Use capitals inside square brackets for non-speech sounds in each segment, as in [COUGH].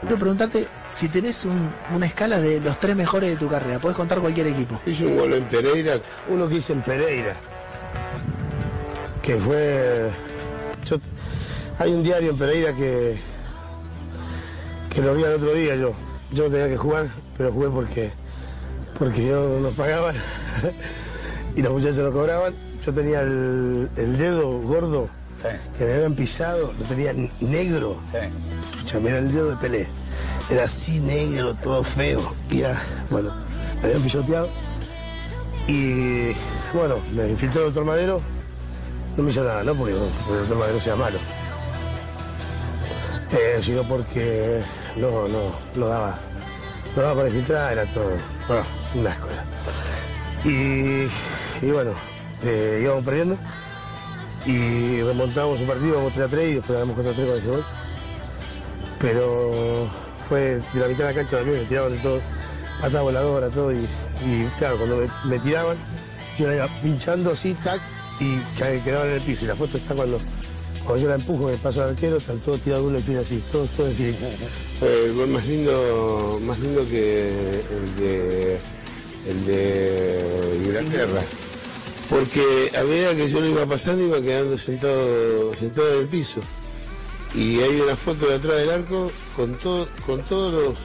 Quiero preguntarte si tenés un, una escala de los tres mejores de tu carrera. Puedes contar cualquier equipo. Hice un gol en Pereira. Uno que hice en Pereira. Que fue. Hay un diario en Pereira que que lo vi el otro día yo. Yo tenía que jugar, pero jugué porque, porque yo nos pagaban [LAUGHS] y los muchachos no cobraban. Yo tenía el dedo gordo Sí. que me habían pisado, lo tenía negro. Sí. Mira el dedo de Pelé. Era así negro, todo feo. Y era, bueno, me habían pisoteado. Y bueno, me infiltró el doctor Madero. No me hizo nada, ¿no? Porque, porque el doctor Madero sea malo. Eh, sino porque no, no, no daba, no daba para infiltrar, era todo, bueno, un asco era. Y, y bueno, eh, íbamos perdiendo y remontamos un partido, íbamos 3 a 3 y después ganamos 4 a 3 con ese gol. Pero fue de la mitad de la cancha también, me tiraban de todo, patada voladora, todo, y, claro, cuando me, tiraban, yo la iba pinchando así, tac, y quedaban en el piso. Y la foto está cuando, cuando yo la empujo, me paso al arquero, están todos tirados uno y pide así, todos, todos así. [LAUGHS] el gol más lindo, más lindo que el de, el de Inglaterra. Porque a medida que yo lo iba pasando iba quedando sentado, sentado en el piso. Y hay una foto de atrás del arco con, todo, con todos los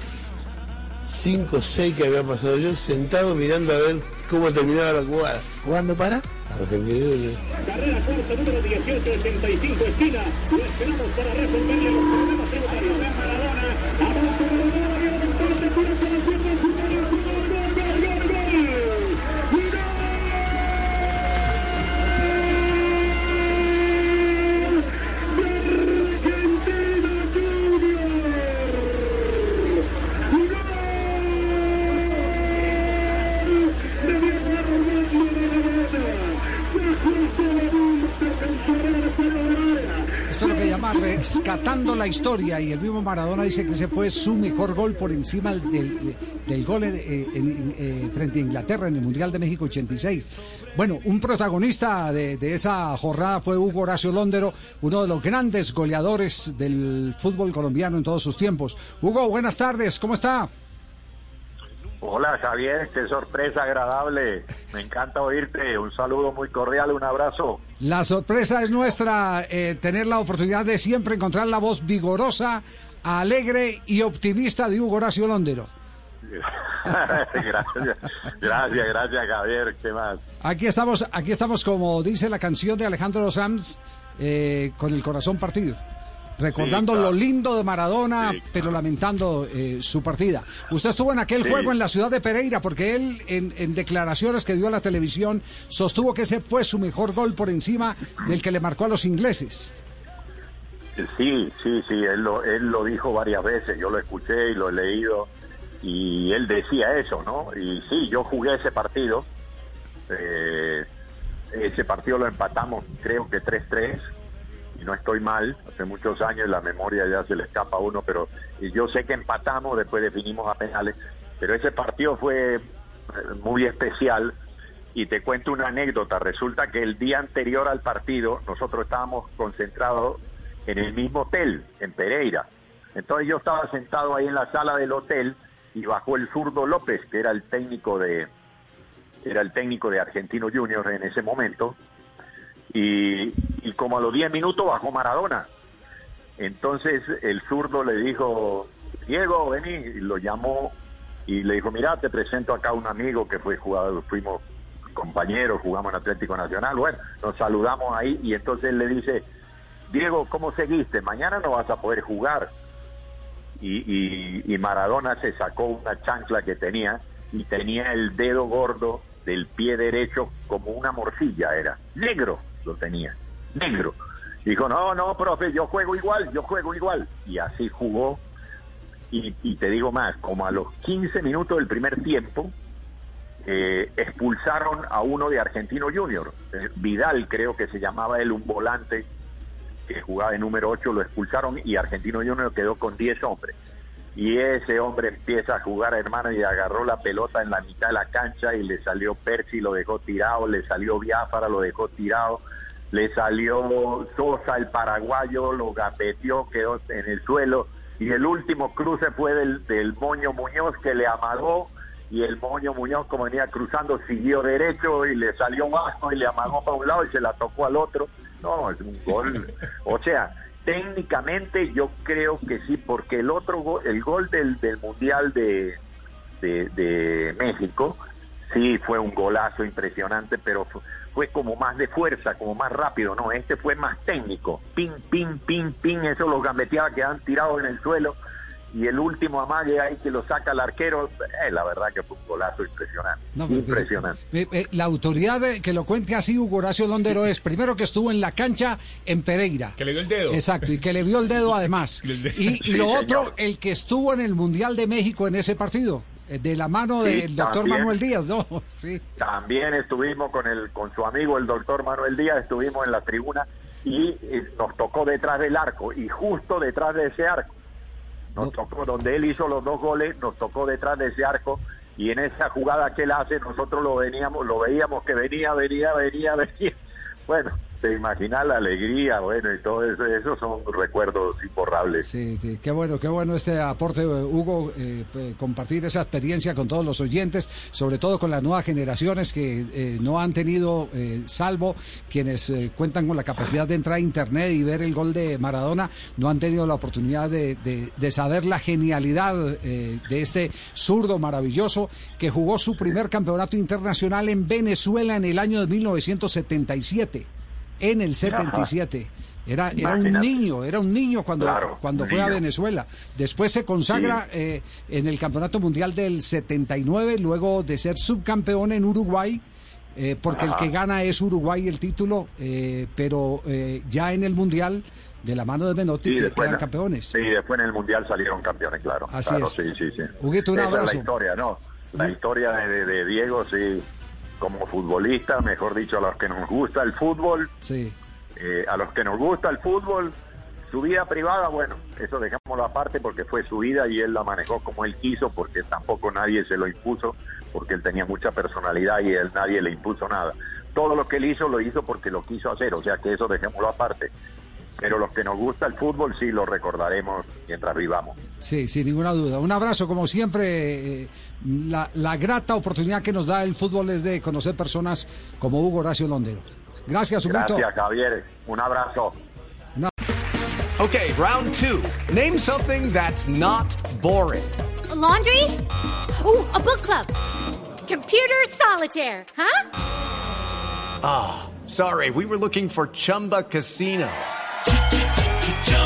cinco o seis que había pasado yo sentado mirando a ver cómo terminaba la jugada. ¿Jugando para? Argentina. Carrera corta número 1865 esquina. Lo esperamos para resolverle los problemas tributarios. Maradona. Avanza Maradona. El empate. El rescatando la historia y el mismo Maradona dice que ese fue su mejor gol por encima del, del gol en- en- frente a Inglaterra en el Mundial de México 86. Bueno, un protagonista de, de esa jornada fue Hugo Horacio Londero, uno de los grandes goleadores del fútbol colombiano en todos sus tiempos. Hugo, buenas tardes, ¿cómo está? Hola Javier, qué sorpresa agradable. Me encanta oírte. Un saludo muy cordial, un abrazo. La sorpresa es nuestra eh, tener la oportunidad de siempre encontrar la voz vigorosa, alegre y optimista de Hugo Horacio Londero. [LAUGHS] gracias, gracias, gracias Javier. ¿Qué más? Aquí estamos, aquí estamos como dice la canción de Alejandro Sanz, eh, con el corazón partido. Recordando Sí, claro. lo lindo de Maradona, Sí, claro. pero lamentando eh, su partida. Usted estuvo en aquel Sí. juego en la ciudad de Pereira, porque él, en, en declaraciones que dio a la televisión, sostuvo que ese fue su mejor gol por encima del que le marcó a los ingleses. Sí, sí, sí, él lo, él lo dijo varias veces, yo lo escuché y lo he leído y él decía eso, ¿no? Y sí, yo jugué ese partido, eh, ese partido lo empatamos creo que 3-3 y no estoy mal, hace muchos años la memoria ya se le escapa a uno, pero y yo sé que empatamos, después definimos a penales, pero ese partido fue eh, muy especial y te cuento una anécdota. Resulta que el día anterior al partido nosotros estábamos concentrados en el mismo hotel, en Pereira. Entonces yo estaba sentado ahí en la sala del hotel y bajó el zurdo López, que era el técnico de era el técnico de Argentino Juniors en ese momento. Y, y como a los 10 minutos bajó Maradona. Entonces el zurdo le dijo, Diego, vení, y lo llamó y le dijo, mira, te presento acá un amigo que fue jugador, fuimos compañeros, jugamos en Atlético Nacional, bueno, nos saludamos ahí y entonces él le dice, Diego, ¿cómo seguiste? Mañana no vas a poder jugar. Y, y- y Maradona se sacó una chancla que tenía y tenía el dedo gordo del pie derecho como una morcilla era, negro lo tenía, negro. Dijo, no, no, profe, yo juego igual, yo juego igual. Y así jugó Y, te digo más, como a los 15 minutos del primer tiempo, eh, expulsaron a uno de Argentino Junior, eh, Vidal creo que se llamaba él, un volante que jugaba de número 8, lo expulsaron y Argentino Junior quedó con 10 hombres. Y ese hombre empieza a jugar, hermano, y agarró la pelota en la mitad de la cancha y le salió Percy, lo dejó tirado, le salió Biafara, lo dejó tirado, le salió Sosa, el paraguayo, lo gapeteó, quedó en el suelo. Y el último cruce fue del, del Moño Muñoz que le amagó y el Moño Muñoz como venía cruzando siguió derecho y le salió bajo y le amagó para un lado y se la tocó al otro. No, es un gol. O sea, técnicamente yo creo que sí, porque el otro gol, el gol del, del Mundial de, de México, sí fue un golazo impresionante, pero fu- fue como más de fuerza, como más rápido, no, este fue más técnico, pin, pin, pin, pin, eso los gambeteaba, quedaban tirados en el suelo, y el último amague ahí que lo saca el arquero, eh, la verdad que fue un golazo impresionante, No, pero- impresionante. Eh, eh, la autoridad de- que lo cuente así, Hugo Horacio Londero, es primero que estuvo en la cancha en Pereira. Que le dio el dedo. Exacto, y que le vio el dedo [LAUGHS] además. El dedo. Y, y lo otro, el que estuvo en el Mundial de México en ese partido, de la mano Sí, del doctor también. Manuel Díaz, ¿no? [LAUGHS] Sí. También estuvimos con el con su amigo el doctor Manuel Díaz, estuvimos en la tribuna y eh, nos tocó detrás del arco y justo detrás de ese arco. Nos No. tocó donde él hizo los dos goles, nos tocó detrás de ese arco y en esa jugada que él hace nosotros lo veníamos, lo veíamos que venía, venía, venía, [LAUGHS] venía. Bueno, te la alegría, bueno, y todo eso, esos son recuerdos imborrables. Sí, sí, qué bueno, qué bueno este aporte, eh, Hugo, eh, eh, compartir esa experiencia con todos los oyentes, sobre todo con las nuevas generaciones que eh, no han tenido, eh, salvo quienes eh, cuentan con la capacidad de entrar a Internet y ver el gol de Maradona, no han tenido la oportunidad de, de- de saber la genialidad eh, de este zurdo maravilloso que jugó su primer campeonato internacional en Venezuela en el año de 1977, en el 77. Era, era un niño, era un niño cuando, Claro, cuando fue a niño. Venezuela. Después se consagra eh, en el Campeonato Mundial del 79, luego de ser subcampeón en Uruguay, eh, porque el Ajá. que gana es Uruguay el título, eh, pero eh, ya en el Mundial, de la mano de Menotti, Sí, que después, quedan campeones. Sí, después en el Mundial salieron campeones, claro. Así Claro, es. Sí, sí, sí. Huguito, un Esa es abrazo. la historia, ¿no? La historia de, de- de Diego, sí, como futbolista, mejor dicho, a los que nos gusta el fútbol, Sí. eh, a los que nos gusta el fútbol, su vida privada, bueno, eso dejémoslo aparte porque fue su vida y él la manejó como él quiso, porque tampoco nadie se lo impuso, porque él tenía mucha personalidad y él nadie le impuso nada. Todo lo que él hizo lo hizo porque lo quiso hacer, o sea que eso dejémoslo aparte. Pero los que nos gusta el fútbol sí lo recordaremos mientras vivamos. Sí, sin ninguna duda. Un abrazo, como siempre. eh, la, la grata oportunidad que nos da el fútbol es de conocer personas como Hugo Horacio Londero. Gracias, Huguito. Gracias, Javier. Un abrazo. Okay, round two. Name something that's not boring. A laundry? Ooh, a book club. Computer solitaire, huh? Sorry, we were looking for Chumba Casino.